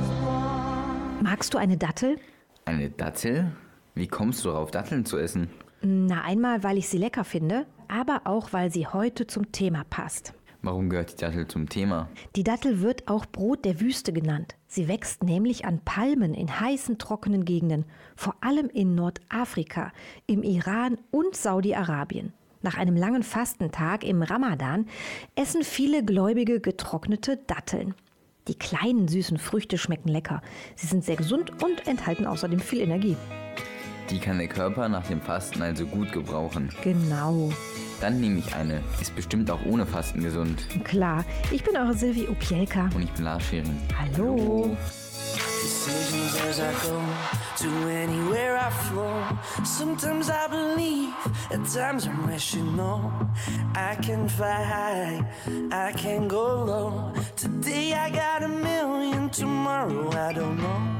As one. Magst du eine Dattel? Eine Dattel? Wie kommst du darauf, Datteln zu essen? Na, einmal, weil ich sie lecker finde, aber auch, weil sie heute zum Thema passt. Warum gehört die Dattel zum Thema? Die Dattel wird auch Brot der Wüste genannt. Sie wächst nämlich an Palmen in heißen, trockenen Gegenden, vor allem in Nordafrika, im Iran und Saudi-Arabien. Nach einem langen Fastentag im Ramadan essen viele Gläubige getrocknete Datteln. Die kleinen süßen Früchte schmecken lecker. Sie sind sehr gesund und enthalten außerdem viel Energie. Die kann der Körper nach dem Fasten also gut gebrauchen. Genau. Dann nehme ich eine. Ist bestimmt auch ohne Fasten gesund. Klar. Ich bin eure Silvi Opielka. Und ich bin Lars Schering. Hallo. decisions as I go to anywhere I flow. Sometimes I believe, at times I'm rational. I can fly high, I can go low. Today I got a million, tomorrow I don't know.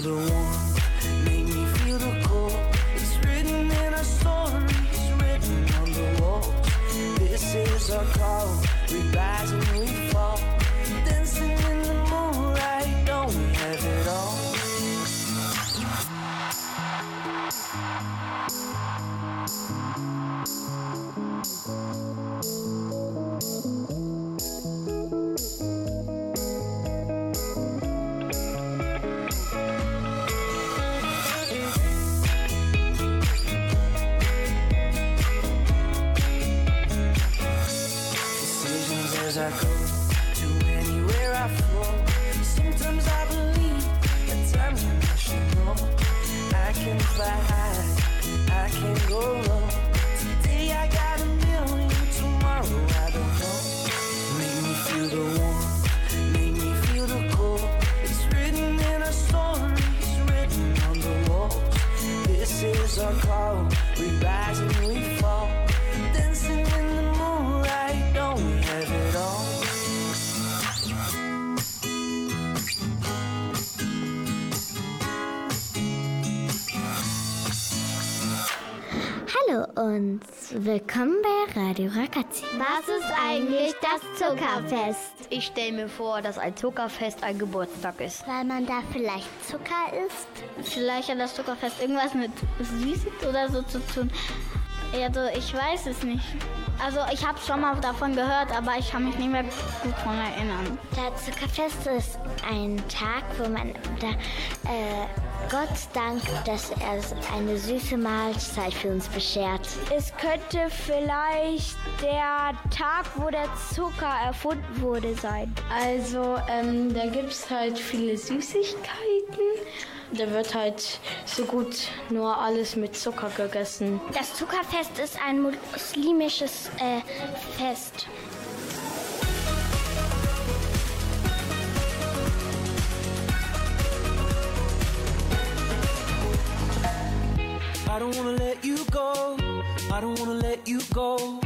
the make me feel the cold. It's written in our stories, written on the walls. This is our call, we rise and we fall. Dancing in the moonlight, don't we have it all? Ich stelle mir vor, dass ein Zuckerfest ein Geburtstag ist. Weil man da vielleicht Zucker isst. Vielleicht hat das Zuckerfest irgendwas mit Süßes oder so zu tun. Also ich weiß es nicht. Also ich habe schon mal davon gehört, aber ich kann mich nicht mehr gut daran erinnern. Das Zuckerfest ist ein Tag, wo man da, äh, Gott dankt, dass er eine süße Mahlzeit für uns beschert. Es könnte vielleicht der Tag, wo der Zucker erfunden wurde, sein. Also, ähm, da gibt es halt viele Süßigkeiten. Da wird halt so gut nur alles mit Zucker gegessen. Das Zuckerfest ist ein muslimisches äh, Fest. I don't wanna let you go. I don't wanna let you go.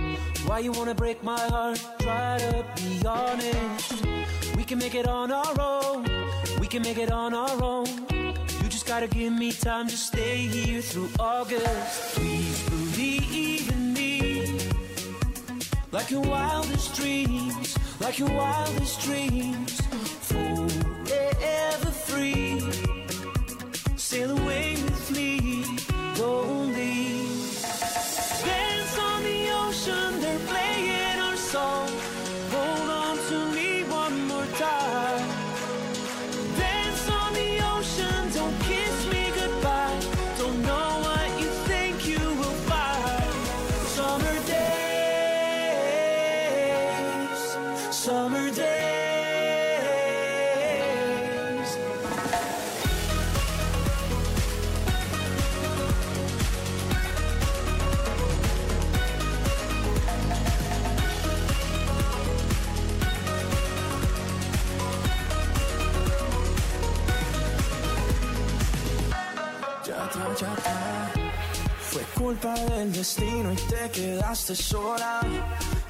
Why you wanna break my heart? Try to be honest. We can make it on our own. We can make it on our own. Just gotta give me time to stay here through August. Please believe in me. Like your wildest dreams. Like your wildest dreams. Y te quedaste sola.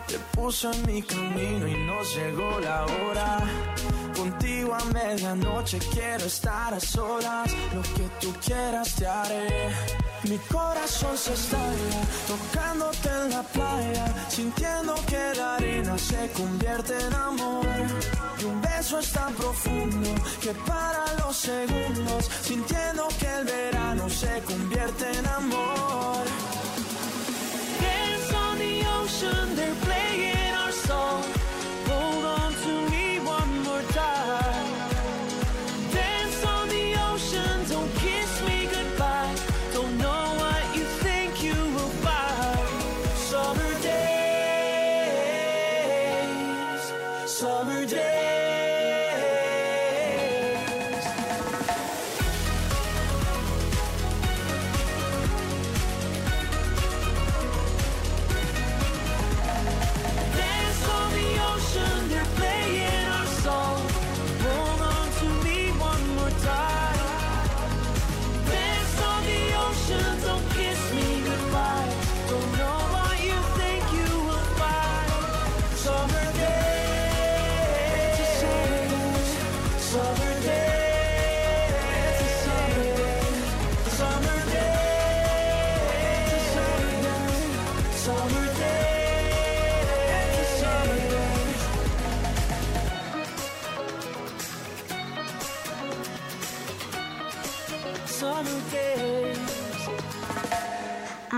Te puso en mi camino y no llegó la hora. Contigo a medianoche quiero estar a solas. Lo que tú quieras te haré. Mi corazón se estalla tocándote en la playa, sintiendo que la arena se convierte en amor. Y un beso es tan profundo que para los segundos, sintiendo que el verano se convierte en amor. nation,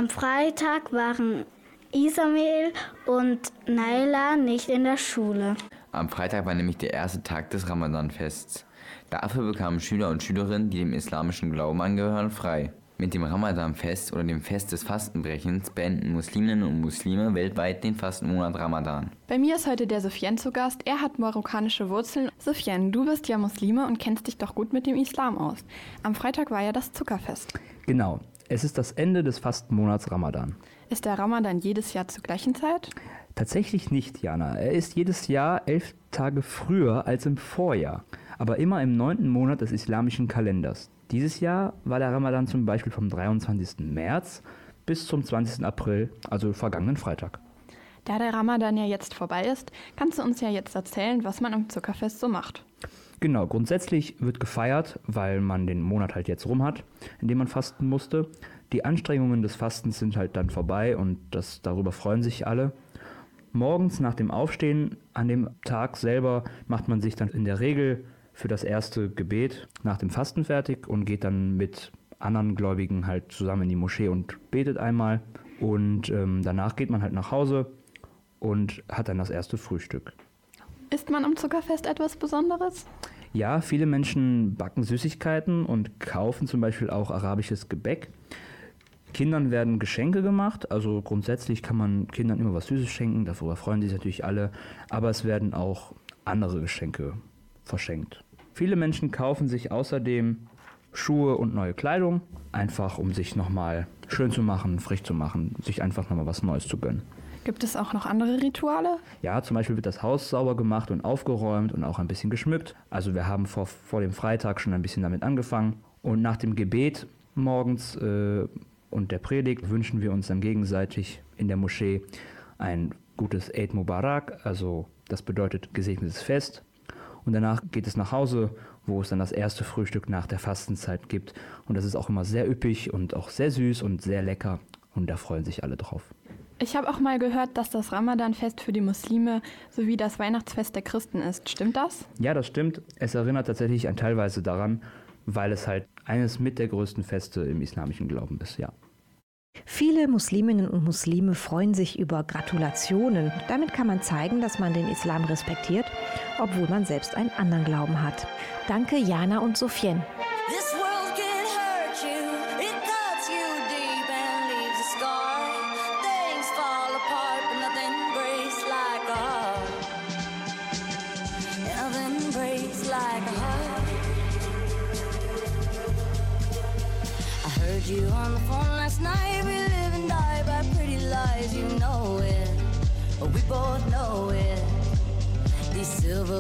Am Freitag waren Isamael und Naila nicht in der Schule. Am Freitag war nämlich der erste Tag des Ramadan-Fests. Dafür bekamen Schüler und Schülerinnen, die dem islamischen Glauben angehören, frei. Mit dem Ramadan-Fest oder dem Fest des Fastenbrechens beenden Musliminnen und Muslime weltweit den Fastenmonat Ramadan. Bei mir ist heute der Sofian zu Gast. Er hat marokkanische Wurzeln. Sofian, du bist ja Muslime und kennst dich doch gut mit dem Islam aus. Am Freitag war ja das Zuckerfest. Genau. Es ist das Ende des Fastenmonats Ramadan. Ist der Ramadan jedes Jahr zur gleichen Zeit? Tatsächlich nicht, Jana. Er ist jedes Jahr elf Tage früher als im Vorjahr. aber immer im neunten Monat des islamischen Kalenders. Dieses Jahr war der Ramadan zum Beispiel vom 23. März bis zum 20. April, also vergangenen Freitag. Da der Ramadan ja jetzt vorbei ist, kannst du uns ja jetzt erzählen, was man am Zuckerfest so macht. Genau, grundsätzlich wird gefeiert, weil man den Monat halt jetzt rum hat, in dem man fasten musste. Die Anstrengungen des Fastens sind halt dann vorbei und das, darüber freuen sich alle. Morgens nach dem Aufstehen an dem Tag selber macht man sich dann in der Regel für das erste Gebet nach dem Fasten fertig und geht dann mit anderen Gläubigen halt zusammen in die Moschee und betet einmal. Und ähm, danach geht man halt nach Hause und hat dann das erste Frühstück. Isst man am Zuckerfest etwas Besonderes? Ja, viele Menschen backen Süßigkeiten und kaufen zum Beispiel auch arabisches Gebäck. Kindern werden Geschenke gemacht, also grundsätzlich kann man Kindern immer was Süßes schenken, darüber freuen sich natürlich alle, aber es werden auch andere Geschenke verschenkt. Viele Menschen kaufen sich außerdem Schuhe und neue Kleidung, einfach um sich nochmal schön zu machen, frisch zu machen, sich einfach nochmal was Neues zu gönnen. Gibt es auch noch andere Rituale? Ja, zum Beispiel wird das Haus sauber gemacht und aufgeräumt und auch ein bisschen geschmückt. Also wir haben vor, vor dem Freitag schon ein bisschen damit angefangen. Und nach dem Gebet morgens äh, und der Predigt wünschen wir uns dann gegenseitig in der Moschee ein gutes Eid Mubarak, also das bedeutet gesegnetes Fest. Und danach geht es nach Hause, wo es dann das erste Frühstück nach der Fastenzeit gibt. Und das ist auch immer sehr üppig und auch sehr süß und sehr lecker. Und da freuen sich alle drauf. Ich habe auch mal gehört, dass das Ramadan-Fest für die Muslime sowie das Weihnachtsfest der Christen ist. Stimmt das? Ja, das stimmt. Es erinnert tatsächlich an teilweise daran, weil es halt eines mit der größten Feste im islamischen Glauben ist, ja. Viele Musliminnen und Muslime freuen sich über Gratulationen. Damit kann man zeigen, dass man den Islam respektiert, obwohl man selbst einen anderen Glauben hat. Danke Jana und Sophien.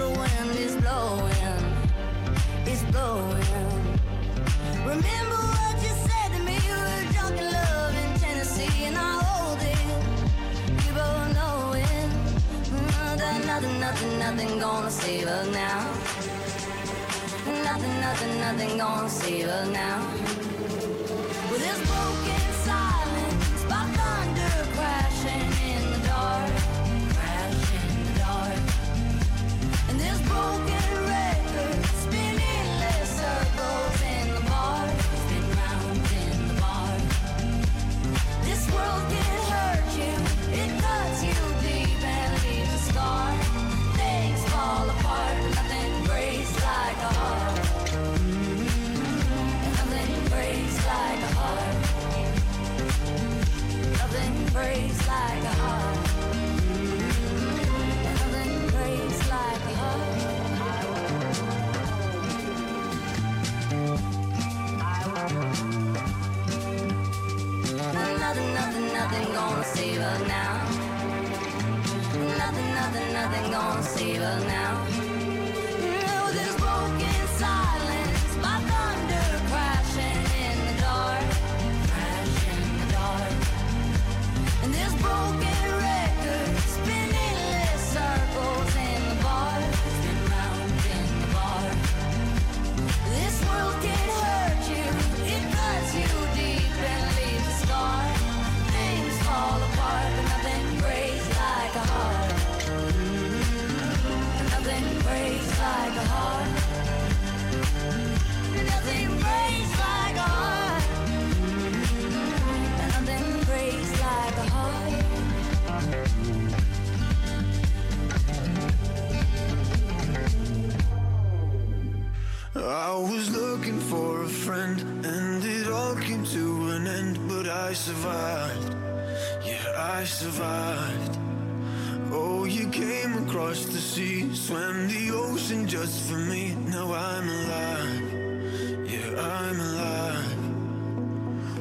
The wind is blowing, it's blowing. Remember what you said to me? You were drunk in love in Tennessee, and I hold it. We both know it. That nothing, nothing, nothing gonna save us now. Nothing, nothing, nothing gonna save us now. With this broken Nothing, gonna save us now. was looking for a friend, and it all came to an end. But I survived, yeah, I survived. Oh, you came across the sea, swam the ocean just for me. Now I'm alive, yeah, I'm alive.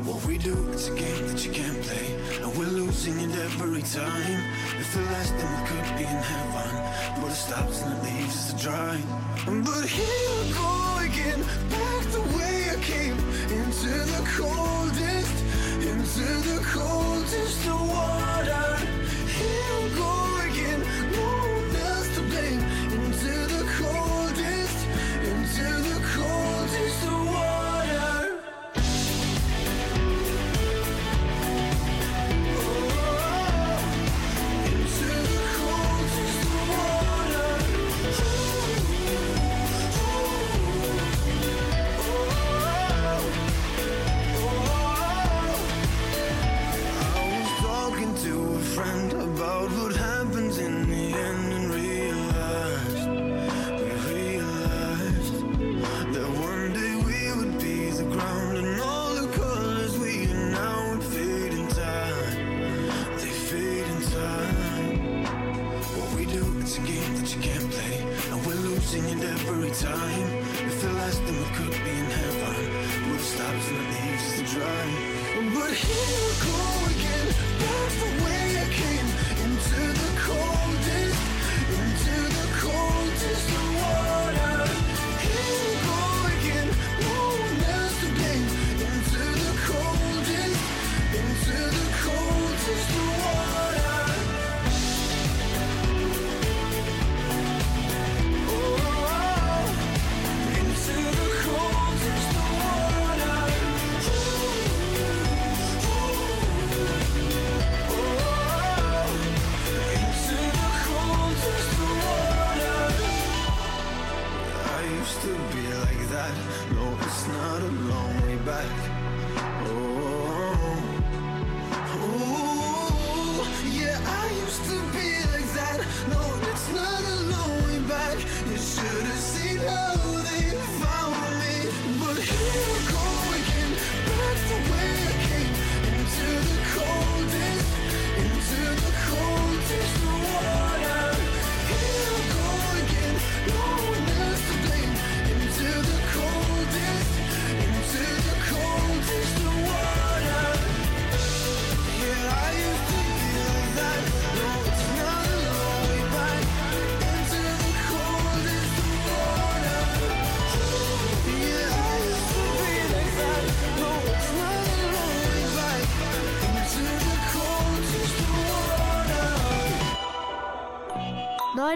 What we do, it's a game that you can't play, and we're losing it every time. If the last thing we could be in heaven, but it stops and it leaves us to dry. But here you go again, back the way I came, into the coldest, into the coldest of water.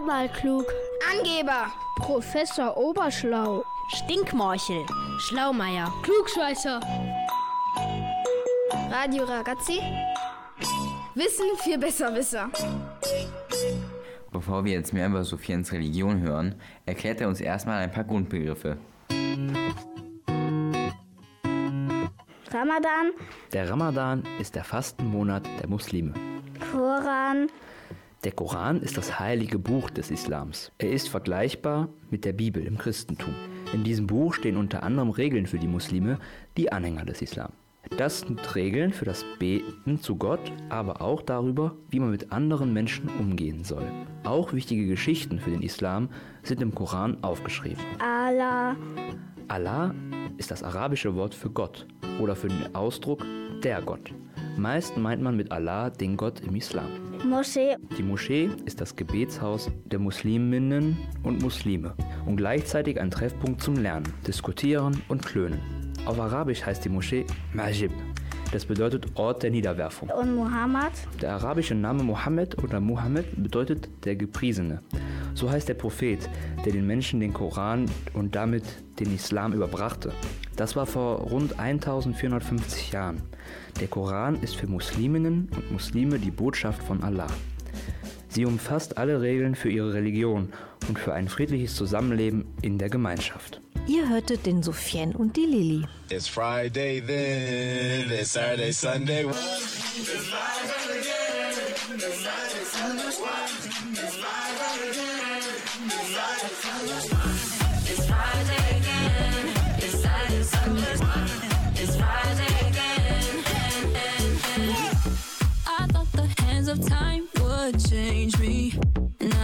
Neunmal klug. Angeber. Professor Oberschlau. Stinkmorchel. Schlaumeier. Klugscheißer. Radio Ragazzi. Wissen für Besserwisser. Bevor wir jetzt mehr über Sophiens Religion hören, erklärt er uns erstmal ein paar Grundbegriffe. Ramadan, Der Ramadan ist der Fastenmonat der Muslime. Koran, Der Koran ist das heilige Buch des Islams. Er ist vergleichbar mit der Bibel im Christentum. In diesem Buch stehen unter anderem Regeln für die Muslime, die Anhänger des Islam. Das sind Regeln für das Beten zu Gott, aber auch darüber, wie man mit anderen Menschen umgehen soll. Auch wichtige Geschichten für den Islam sind im Koran aufgeschrieben. Allah, Allah ist das arabische Wort für Gott oder für den Ausdruck der Gott. Meist meint man mit Allah den Gott im Islam. Moschee, Die Moschee ist das Gebetshaus der Musliminnen und Muslime und gleichzeitig ein Treffpunkt zum Lernen, Diskutieren und Klönen. Auf Arabisch heißt die Moschee Majib. Das bedeutet Ort der Niederwerfung. und Muhammad, Der arabische Name Mohammed oder Muhammad bedeutet der Gepriesene. So heißt der Prophet, der den Menschen den Koran und damit den Islam überbrachte. Das war vor rund 1450 Jahren. Der Koran ist für Musliminnen und Muslime die Botschaft von Allah. Sie umfasst alle Regeln für ihre Religion und für ein friedliches Zusammenleben in der Gemeinschaft. Ihr hörtet den Sophien und die Lilly. It's Friday then, it's Saturday, Sunday. It's Friday again. It's Saturday, Sunday.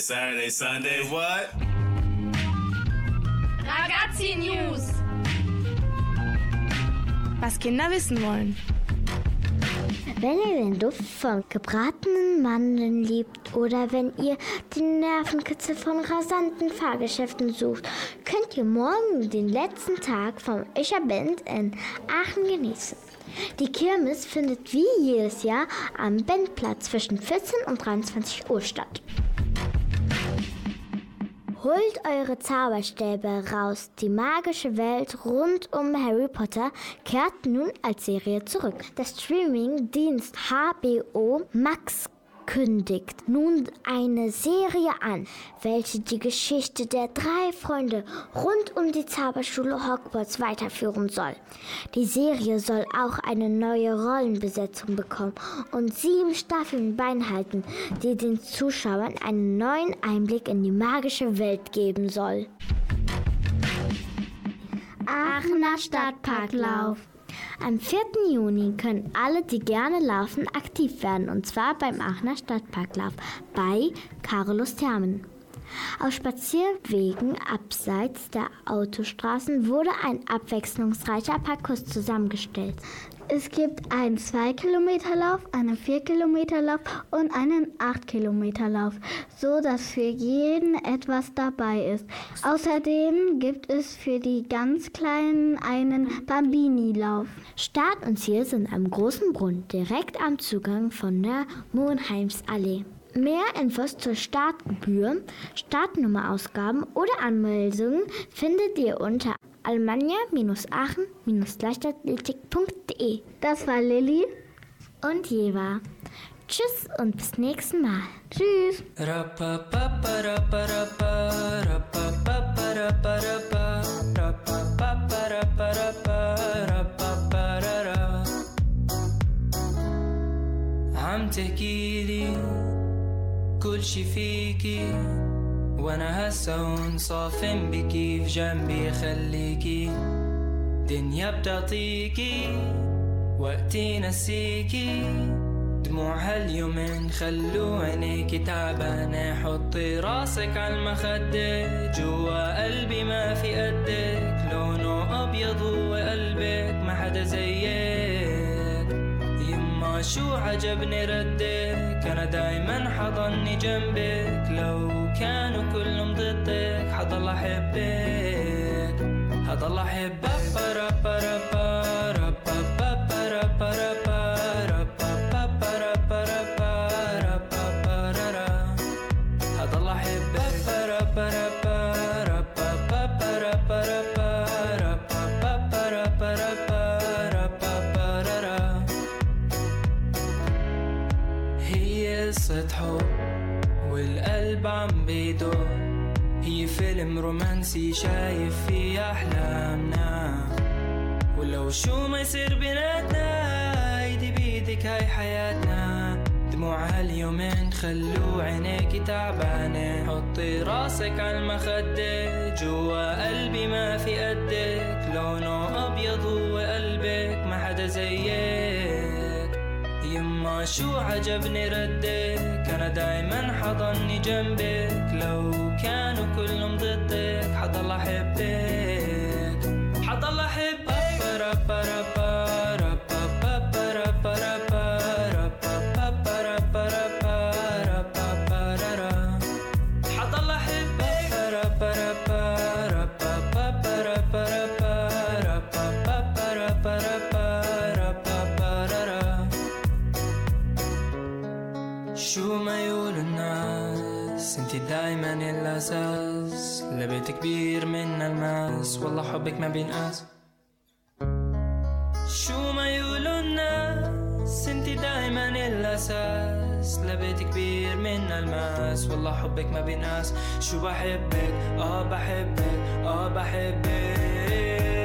Saturday, Sunday, what? Ragazzi News. Was Kinder wissen wollen. Wenn ihr den Duft von gebratenen Mandeln liebt oder wenn ihr den Nervenkitzel von rasanten Fahrgeschäften sucht, könnt ihr morgen den letzten Tag vom Ischer Band in Aachen genießen. Die Kirmes findet wie jedes Jahr am Bandplatz zwischen 14 und 23 Uhr statt. Holt eure Zauberstäbe raus. Die magische Welt rund um Harry Potter kehrt nun als Serie zurück. Der Streaming-Dienst HBO Max kündigt nun eine Serie an, welche die Geschichte der drei Freunde rund um die Zauberschule Hogwarts weiterführen soll. Die Serie soll auch eine neue Rollenbesetzung bekommen und sieben Staffeln beinhalten, die den Zuschauern einen neuen Einblick in die magische Welt geben soll. Aachener Stadtparklauf. Am 4. Juni können alle, die gerne laufen, aktiv werden und zwar beim Aachener Stadtparklauf bei Carolus Thermen. Auf Spazierwegen abseits der Autostraßen wurde ein abwechslungsreicher Parcours zusammengestellt. Es gibt einen 2-Kilometer-Lauf, einen 4-Kilometer-Lauf und einen 8-Kilometer-Lauf, so dass für jeden etwas dabei ist. Außerdem gibt es für die ganz Kleinen einen Bambini-Lauf. Start und Ziel sind am großen Brunnen, direkt am Zugang von der Mohnheimsallee. Mehr Infos zur Startgebühr, Startnummerausgaben oder Anmeldungen findet ihr unter alemannia-aachen-leichtathletik.de. Das war Lilly und Jeva. Tschüss und bis nächsten Mal. Tschüss. عم تحكيلي كل شي فيكي وأنا هسه بكي في جنبي خليكي. دنيا بتعطيكي وقتي نسيكي. دموع هاليومين خلو عينيكي تعبانة. حطي راسك عالمخدة جوا قلبي ما في قدك. لونه أبيض وقلبك ما حدا زيك. يما شو عجبني ردك أنا دايما حضني جنبك لو كانوا كلهم ضدك حضل أحبك حضل أحبك عم بيدق هي فيلم رومانسي شايف فيه أحلامنا. ولو شو ما يصير بيناتنا ايدي بيدك هاي حياتنا. دموع هاليومين خلو عينيكي تعبانة. حطي راسك على المخدة. جوا قلبي ما في قدك. لونه أبيض هو قلبك ما حدا زيك. يما شو عجبني ردك أنا دايما حضني جنبك. لو كانوا كلهم ضدك حضل أحبك حضل أحبك كبير من الماس والله حبك ما بينقاس. شو ما يقولوا الناس انتي دايما الأساس. لبيت كبير من الماس والله حبك ما بينقاس. شو بحبك؟ آه بحبك آه بحبك.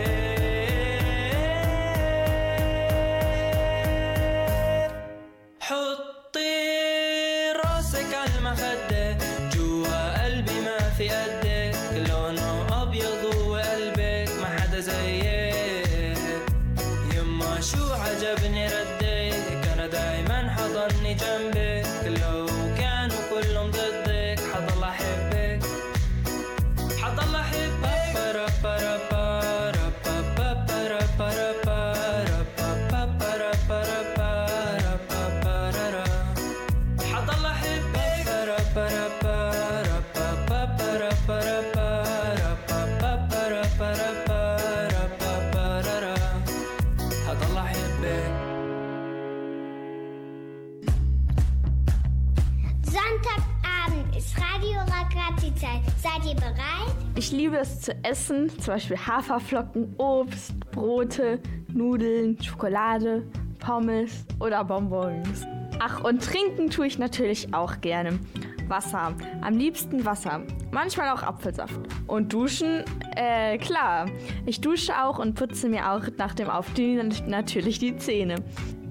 Ich liebe es zu essen, zum Beispiel Haferflocken, Obst, Brote, Nudeln, Schokolade, Pommes oder Bonbons. Ach, und trinken tue ich natürlich auch gerne. Wasser, am liebsten Wasser, manchmal auch Apfelsaft. Und duschen, äh, klar. Ich dusche auch und putze mir auch nach dem Aufstehen natürlich die Zähne.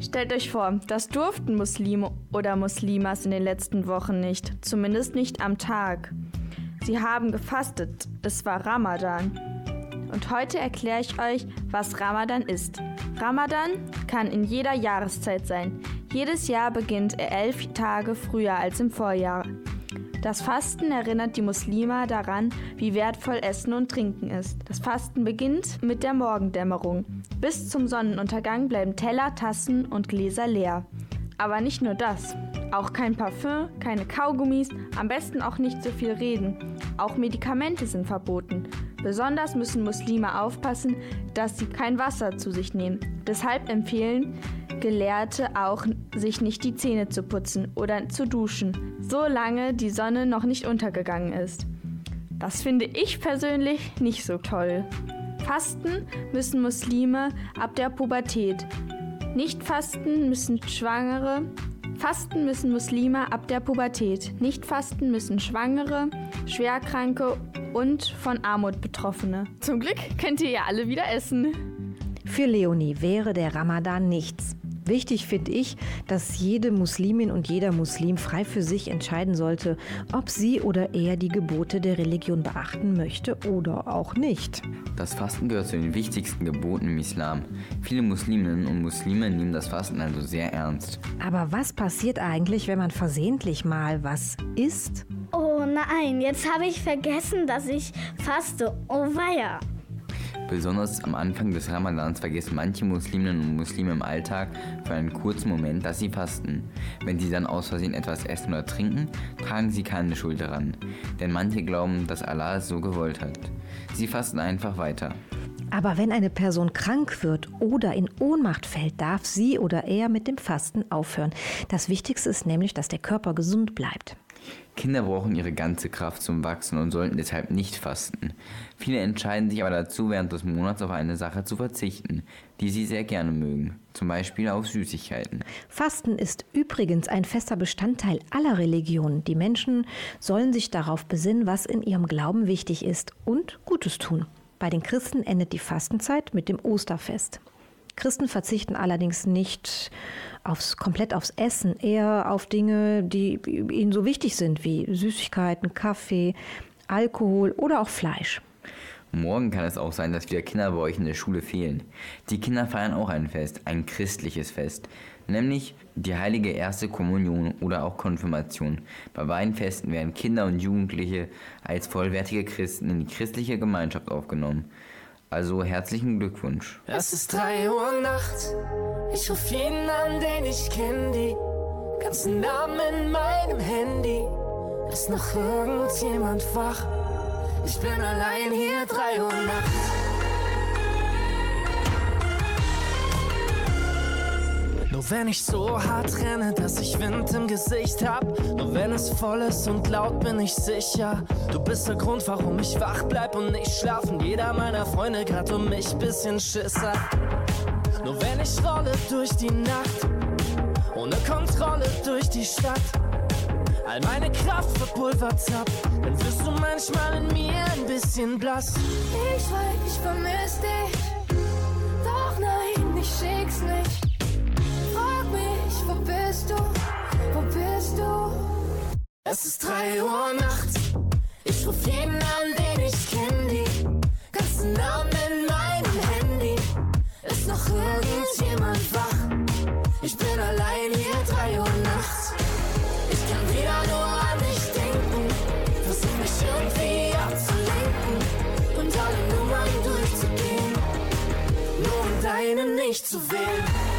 Stellt euch vor, das durften Muslime oder Muslimas in den letzten Wochen nicht, zumindest nicht am Tag. Sie haben gefastet, es war Ramadan. Und heute erkläre ich euch, was Ramadan ist. Ramadan kann in jeder Jahreszeit sein. Jedes Jahr beginnt er elf Tage früher als im Vorjahr. Das Fasten erinnert die Muslime daran, wie wertvoll Essen und Trinken ist. Das Fasten beginnt mit der Morgendämmerung. Bis zum Sonnenuntergang bleiben Teller, Tassen und Gläser leer. Aber nicht nur das. Auch kein Parfüm, keine Kaugummis, am besten auch nicht so viel reden. Auch Medikamente sind verboten. Besonders müssen Muslime aufpassen, dass sie kein Wasser zu sich nehmen. Deshalb empfehlen Gelehrte auch, sich nicht die Zähne zu putzen oder zu duschen, solange die Sonne noch nicht untergegangen ist. Das finde ich persönlich nicht so toll. Fasten müssen Muslime ab der Pubertät. Nicht fasten müssen Schwangere. Fasten müssen Muslime ab der Pubertät. Nicht fasten müssen Schwangere, Schwerkranke und von Armut Betroffene. Zum Glück könnt ihr ja alle wieder essen. Für Leonie wäre der Ramadan nichts. Wichtig finde ich, dass jede Muslimin und jeder Muslim frei für sich entscheiden sollte, ob sie oder er die Gebote der Religion beachten möchte oder auch nicht. Das Fasten gehört zu den wichtigsten Geboten im Islam. Viele Musliminnen und Muslime nehmen das Fasten also sehr ernst. Aber was passiert eigentlich, wenn man versehentlich mal was isst? Oh nein, jetzt habe ich vergessen, dass ich faste. Oh weia. Besonders am Anfang des Ramadans vergessen manche Musliminnen und Muslime im Alltag für einen kurzen Moment, dass sie fasten. Wenn sie dann aus Versehen etwas essen oder trinken, tragen sie keine Schuld daran. Denn manche glauben, dass Allah es so gewollt hat. Sie fasten einfach weiter. Aber wenn eine Person krank wird oder in Ohnmacht fällt, darf sie oder er mit dem Fasten aufhören. Das Wichtigste ist nämlich, dass der Körper gesund bleibt. Kinder brauchen ihre ganze Kraft zum Wachsen und sollten deshalb nicht fasten. Viele entscheiden sich aber dazu, während des Monats auf eine Sache zu verzichten, die sie sehr gerne mögen, zum Beispiel auf Süßigkeiten. Fasten ist übrigens ein fester Bestandteil aller Religionen. Die Menschen sollen sich darauf besinnen, was in ihrem Glauben wichtig ist und Gutes tun. Bei den Christen endet die Fastenzeit mit dem Osterfest. Christen verzichten allerdings nicht aufs, komplett aufs Essen, eher auf Dinge, die ihnen so wichtig sind, wie Süßigkeiten, Kaffee, Alkohol oder auch Fleisch. Morgen kann es auch sein, dass wieder Kinder bei euch in der Schule fehlen. Die Kinder feiern auch ein Fest, ein christliches Fest, nämlich die heilige erste Kommunion oder auch Konfirmation. Bei beiden Festen werden Kinder und Jugendliche als vollwertige Christen in die christliche Gemeinschaft aufgenommen. Also herzlichen Glückwunsch. Es ist 3 Uhr nachts, ich ruf jeden an, den ich kenn, die ganzen Namen in meinem Handy. Ist noch irgendjemand wach? Ich bin allein hier, 3 Uhr nachts. Nur wenn ich so hart renne, dass ich Wind im Gesicht hab. Nur wenn es voll ist und laut, bin ich sicher. Du bist der Grund, warum ich wach bleib und nicht schlafen. Jeder meiner Freunde grad um mich bisschen Schiss hat. Nur wenn ich rolle durch die Nacht, ohne Kontrolle durch die Stadt. All meine Kraft verpulvert hab, dann wirst du manchmal in mir ein bisschen blass. Ich weiß, ich vermiss dich, doch nein, ich schick's nicht. Bist du? Wo bist du? Es ist 3 Uhr nachts. Ich ruf jeden an, den ich kenn, die ganzen Namen in meinem Handy. Ist noch irgendjemand wach? Ich bin allein hier, 3 Uhr nachts. Ich kann wieder nur an dich denken. Versuch mich irgendwie abzulenken und alle Nummern durchzugehen. Nur um deine nicht zu wählen.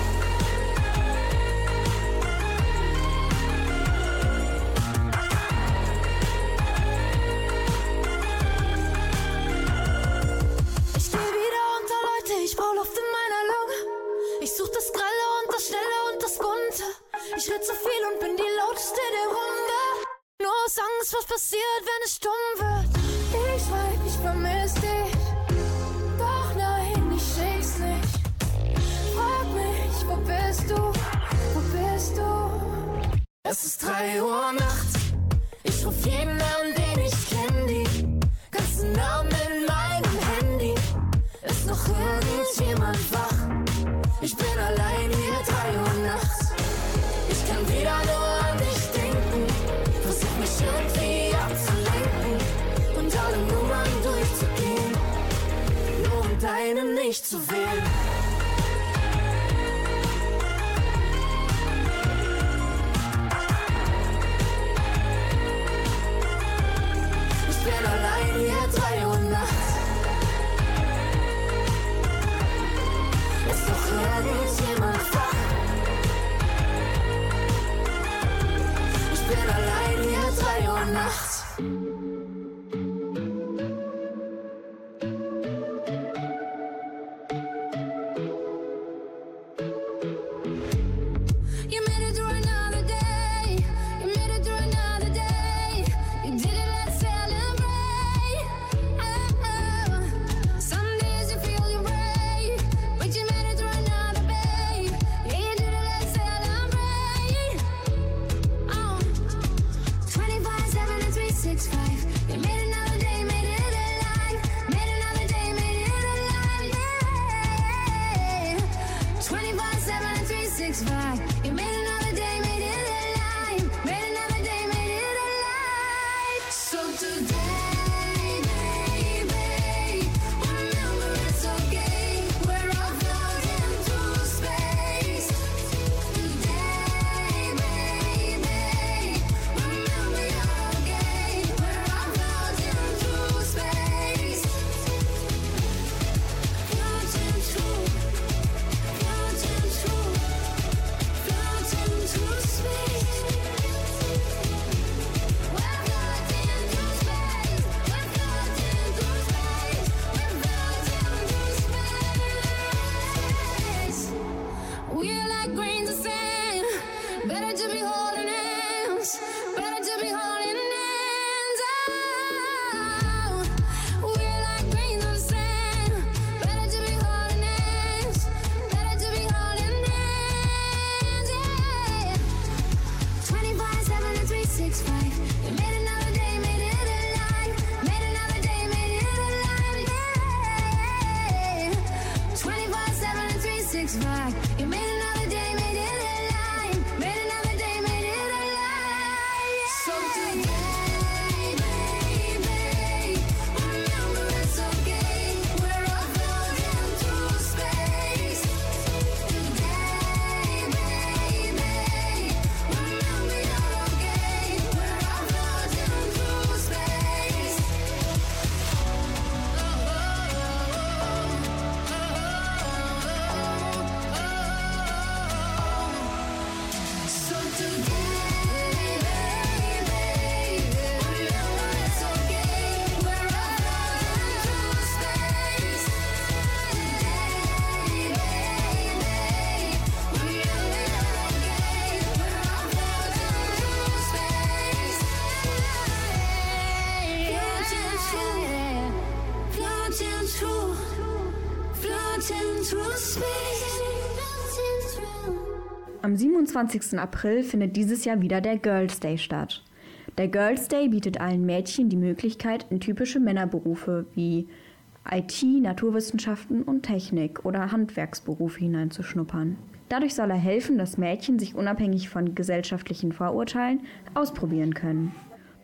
25. April findet dieses Jahr wieder der Girls Day statt. Der Girls Day bietet allen Mädchen die Möglichkeit, in typische Männerberufe wie IT, Naturwissenschaften und Technik oder Handwerksberufe hineinzuschnuppern. Dadurch soll er helfen, dass Mädchen sich unabhängig von gesellschaftlichen Vorurteilen ausprobieren können.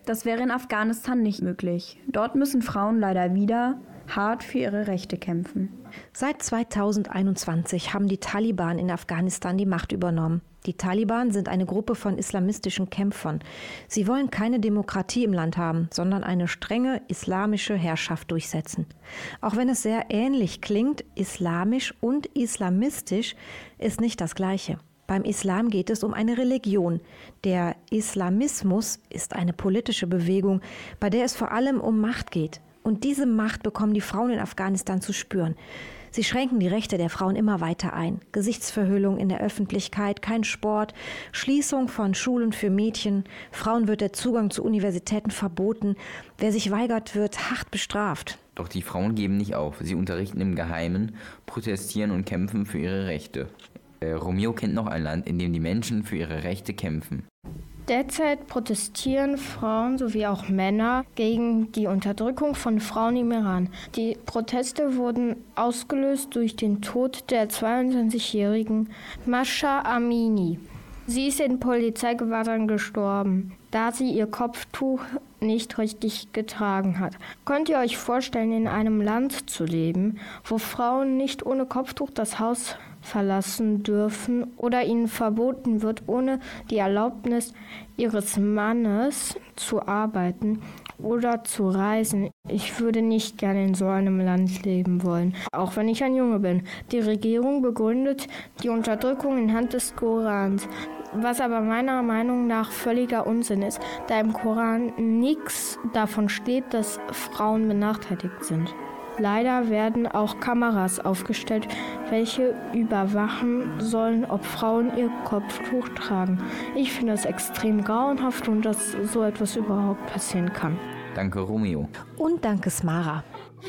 Das wäre in Afghanistan nicht möglich. Dort müssen Frauen leider wieder hart für ihre Rechte kämpfen. Seit 2021 haben die Taliban in Afghanistan die Macht übernommen. Die Taliban sind eine Gruppe von islamistischen Kämpfern. Sie wollen keine Demokratie im Land haben, sondern eine strenge islamische Herrschaft durchsetzen. Auch wenn es sehr ähnlich klingt, islamisch und islamistisch ist nicht das gleiche. Beim Islam geht es um eine Religion. Der Islamismus ist eine politische Bewegung, bei der es vor allem um Macht geht. Und diese Macht bekommen die Frauen in Afghanistan zu spüren. Sie schränken die Rechte der Frauen immer weiter ein. Gesichtsverhüllung in der Öffentlichkeit, kein Sport, Schließung von Schulen für Mädchen, Frauen wird der Zugang zu Universitäten verboten, wer sich weigert, wird hart bestraft. Doch die Frauen geben nicht auf. Sie unterrichten im Geheimen, protestieren und kämpfen für ihre Rechte. Äh, Romeo kennt noch ein Land, in dem die Menschen für ihre Rechte kämpfen. Derzeit protestieren Frauen sowie auch Männer gegen die Unterdrückung von Frauen im Iran. Die Proteste wurden ausgelöst durch den Tod der 22-jährigen Mascha Amini. Sie ist in Polizeigewahrsam gestorben, da sie ihr Kopftuch nicht richtig getragen hat. Könnt ihr euch vorstellen, in einem Land zu leben, wo Frauen nicht ohne Kopftuch das Haus verlassen dürfen oder ihnen verboten wird, ohne die Erlaubnis ihres Mannes zu arbeiten oder zu reisen. Ich würde nicht gerne in so einem Land leben wollen, auch wenn ich ein Junge bin. Die Regierung begründet die Unterdrückung in Hand des Korans, was aber meiner Meinung nach völliger Unsinn ist, da im Koran nichts davon steht, dass Frauen benachteiligt sind. Leider werden auch Kameras aufgestellt, welche überwachen sollen, ob Frauen ihr Kopftuch tragen. Ich finde es extrem grauenhaft und dass so etwas überhaupt passieren kann. Danke, Romeo. Und danke, Smara.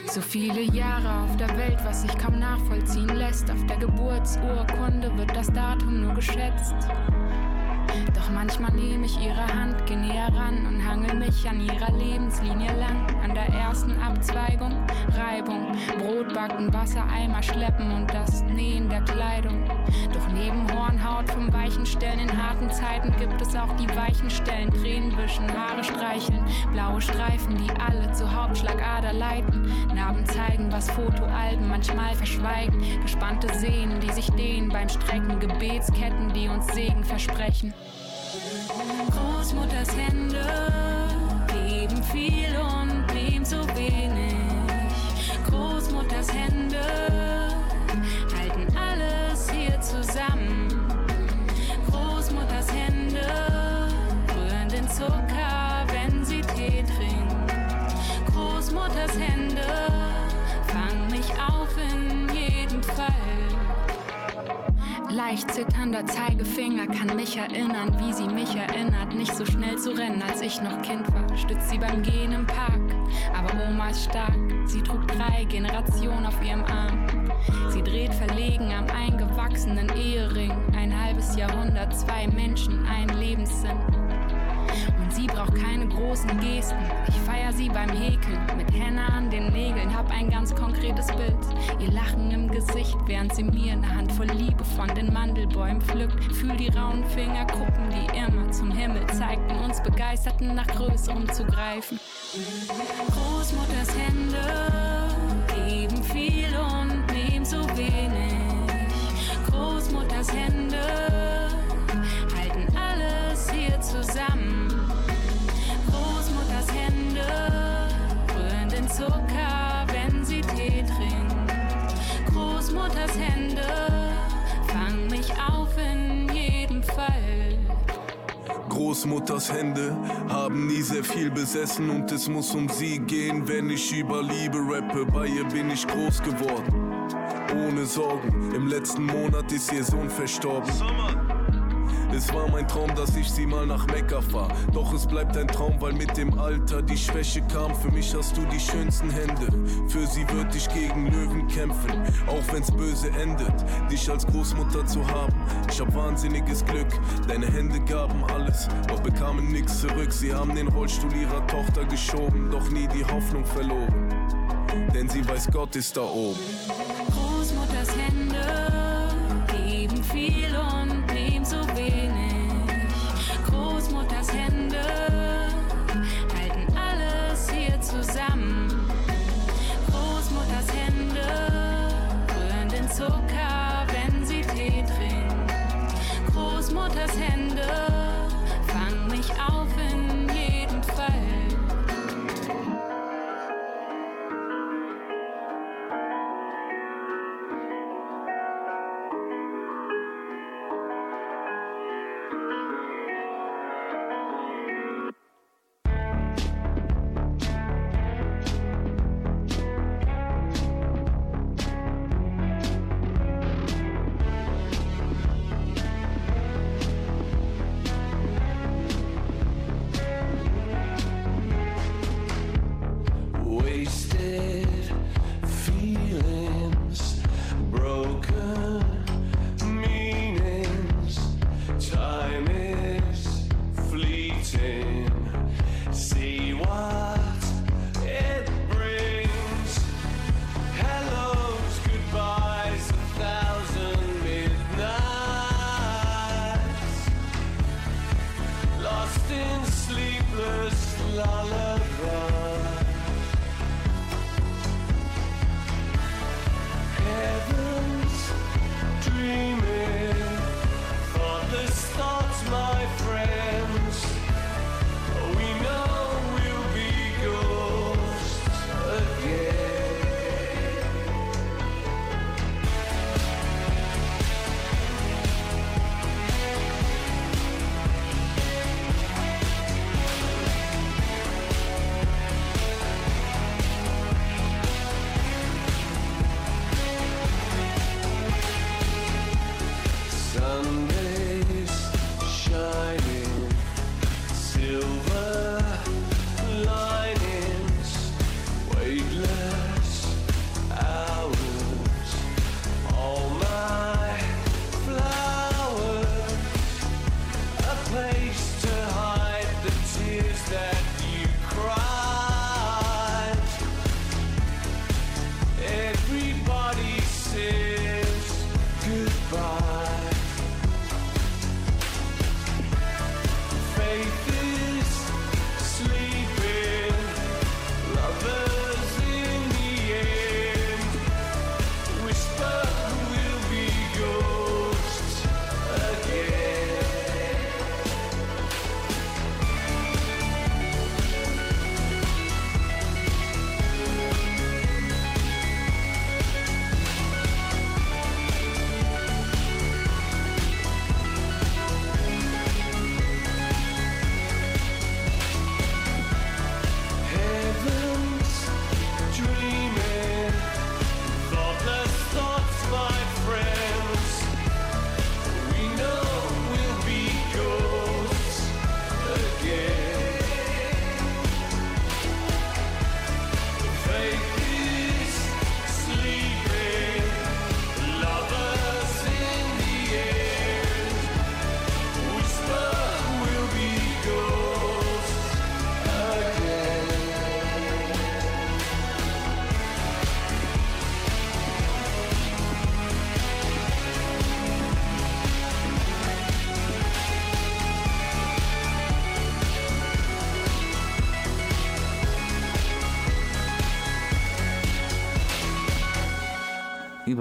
So viele Jahre auf der Welt, was sich kaum nachvollziehen lässt. Auf der Geburtsurkunde wird das Datum nur geschätzt. Doch manchmal nehme ich ihre Hand, geh näher ran und hangel mich an ihrer Lebenslinie lang. An der ersten Abzweigung Reibung, Brot backen, Wassereimer schleppen und das Nähen der Kleidung. Doch neben Hornhaut vom weichen Stellen in harten Zeiten gibt es auch die weichen Stellen. Tränen wischen, Haare streicheln, blaue Streifen, die alle zur Hauptschlagader leiten. Narben zeigen, was Fotoalben manchmal verschweigen. Gespannte Sehnen, die sich dehnen beim Strecken, Gebetsketten, die uns Segen versprechen. Großmutters Hände Leicht zitternder Zeigefinger kann mich erinnern, wie sie mich erinnert, nicht so schnell zu rennen, als ich noch Kind war. Stützt sie beim Gehen im Park, aber Oma ist stark. Sie trug drei Generationen auf ihrem Arm. Sie dreht verlegen am eingewachsenen Ehering. Ein halbes Jahrhundert, zwei Menschen, ein Lebenssinn. Sie braucht keine großen Gesten. Ich feier sie beim Häkeln, mit Henna an den Nägeln, hab ein ganz konkretes Bild. Ihr Lachen im Gesicht, während sie mir eine Handvoll Liebe von den Mandelbäumen pflückt. Fühl die rauen Fingerkuppen, die immer zum Himmel zeigten, uns Begeisterten nach Größerem zu greifen. Großmutters Hände Großmutters Hände haben nie sehr viel besessen und es muss um sie gehen, wenn ich über Liebe rappe. Bei ihr bin ich groß geworden, ohne Sorgen. Im letzten Monat ist ihr Sohn verstorben. Es war mein Traum, dass ich sie mal nach Mekka fahr. Doch es bleibt ein Traum, weil mit dem Alter die Schwäche kam. Für mich hast du die schönsten Hände. Für sie würd ich gegen Löwen kämpfen, auch wenn's böse endet. Dich als Großmutter zu haben, ich hab wahnsinniges Glück. Deine Hände gaben alles, doch bekamen nix zurück. Sie haben den Rollstuhl ihrer Tochter geschoben, doch nie die Hoffnung verloren. Denn sie weiß, Gott ist da oben.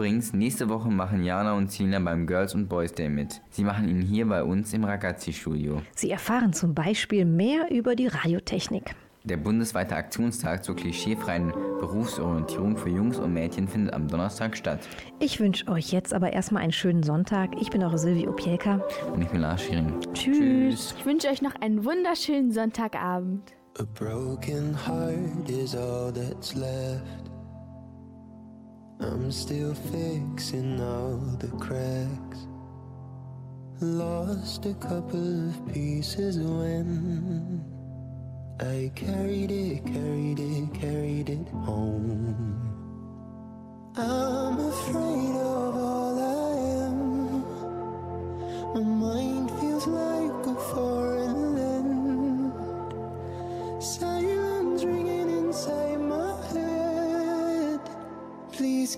Übrigens, nächste Woche machen Jana und Selina beim Girls und Boys Day mit. Sie machen ihn hier bei uns im Ragazzi-Studio. Sie erfahren zum Beispiel mehr über die Radiotechnik. Der bundesweite Aktionstag zur klischeefreien Berufsorientierung für Jungs und Mädchen findet am Donnerstag statt. Ich wünsche euch jetzt aber erstmal einen schönen Sonntag. Ich bin eure Silvi Opielka. Und ich bin Lars Schiering. Tschüss. Ich wünsche euch noch einen wunderschönen Sonntagabend. A broken heart is all that's left. I'm still fixing all the cracks. Lost a couple of pieces when I carried it, carried it, carried it home. I'm afraid of all I am. My mind feels like a foreign land. Please